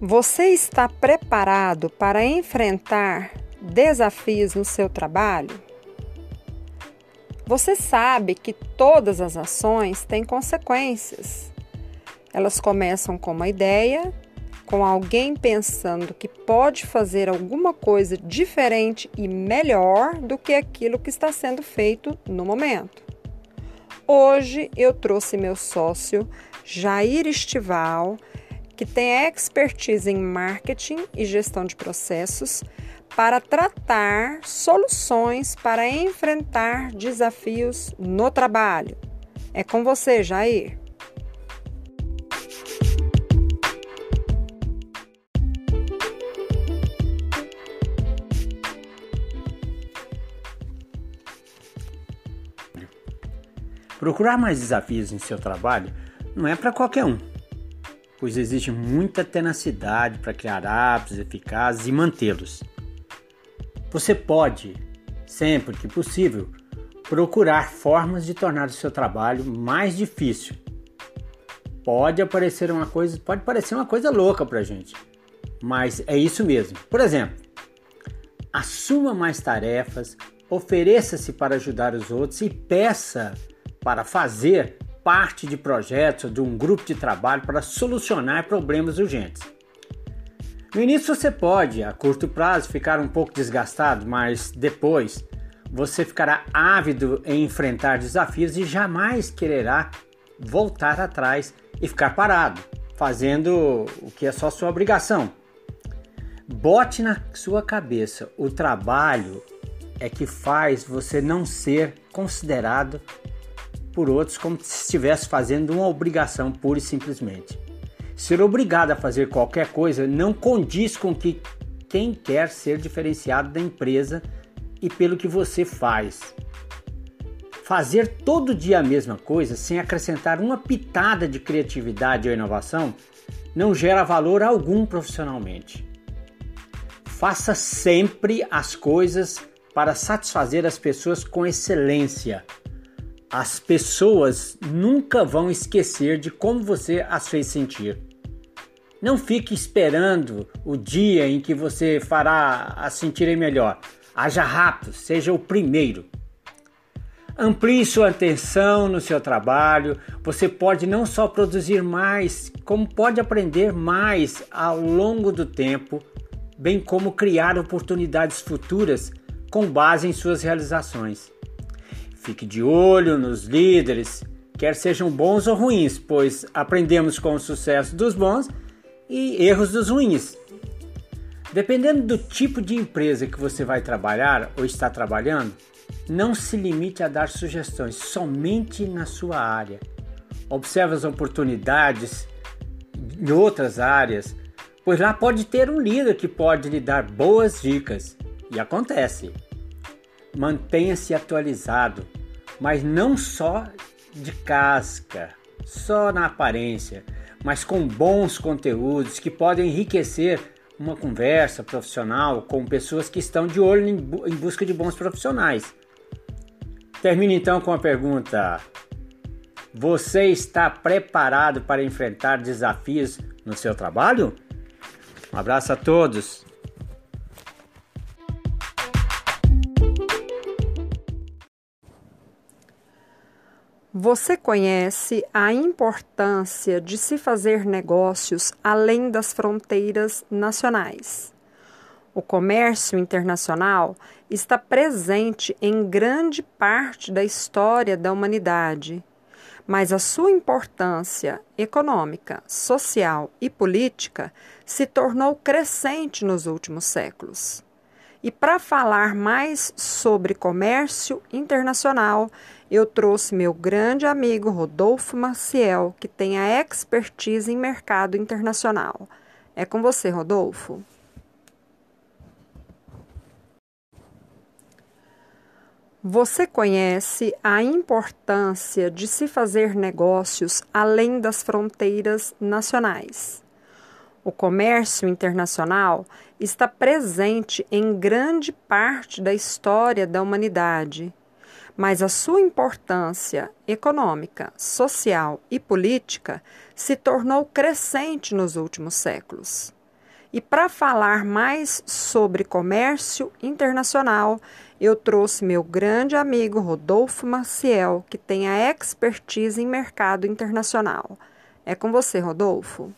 Você está preparado para enfrentar desafios no seu trabalho? Você sabe que todas as ações têm consequências. Elas começam com uma ideia, com alguém pensando que pode fazer alguma coisa diferente e melhor do que aquilo que está sendo feito no momento. Hoje eu trouxe meu sócio Jair Estival que tem expertise em marketing e gestão de processos para tratar soluções para enfrentar desafios no trabalho. É com você, Jair. Procurar mais desafios em seu trabalho não é para qualquer um pois existe muita tenacidade para criar hábitos eficazes e mantê-los. Você pode, sempre que possível, procurar formas de tornar o seu trabalho mais difícil. Pode aparecer uma coisa, pode parecer uma coisa louca para a gente, mas é isso mesmo. Por exemplo, assuma mais tarefas, ofereça-se para ajudar os outros e peça para fazer parte de projetos de um grupo de trabalho para solucionar problemas urgentes. No início você pode, a curto prazo, ficar um pouco desgastado, mas depois você ficará ávido em enfrentar desafios e jamais quererá voltar atrás e ficar parado, fazendo o que é só sua obrigação. Bote na sua cabeça: o trabalho é que faz você não ser considerado por outros como se estivesse fazendo uma obrigação pura e simplesmente. Ser obrigado a fazer qualquer coisa não condiz com que quem quer ser diferenciado da empresa e pelo que você faz. Fazer todo dia a mesma coisa sem acrescentar uma pitada de criatividade ou inovação não gera valor algum profissionalmente. Faça sempre as coisas para satisfazer as pessoas com excelência as pessoas nunca vão esquecer de como você as fez sentir. Não fique esperando o dia em que você fará as sentirem melhor. Haja rápido, seja o primeiro. Amplie sua atenção no seu trabalho. Você pode não só produzir mais, como pode aprender mais ao longo do tempo, bem como criar oportunidades futuras com base em suas realizações. Fique de olho nos líderes, quer sejam bons ou ruins, pois aprendemos com o sucesso dos bons e erros dos ruins. Dependendo do tipo de empresa que você vai trabalhar ou está trabalhando, não se limite a dar sugestões somente na sua área. Observe as oportunidades em outras áreas, pois lá pode ter um líder que pode lhe dar boas dicas. E acontece. Mantenha-se atualizado mas não só de casca, só na aparência, mas com bons conteúdos que podem enriquecer uma conversa profissional com pessoas que estão de olho em, bu em busca de bons profissionais. Termino então com a pergunta: Você está preparado para enfrentar desafios no seu trabalho? Um abraço a todos. Você conhece a importância de se fazer negócios além das fronteiras nacionais. O comércio internacional está presente em grande parte da história da humanidade, mas a sua importância econômica, social e política se tornou crescente nos últimos séculos. E para falar mais sobre comércio internacional, eu trouxe meu grande amigo Rodolfo Maciel, que tem a expertise em mercado internacional. É com você, Rodolfo. Você conhece a importância de se fazer negócios além das fronteiras nacionais. O comércio internacional está presente em grande parte da história da humanidade mas a sua importância econômica, social e política se tornou crescente nos últimos séculos. E para falar mais sobre comércio internacional, eu trouxe meu grande amigo Rodolfo Maciel, que tem a expertise em mercado internacional. É com você, Rodolfo.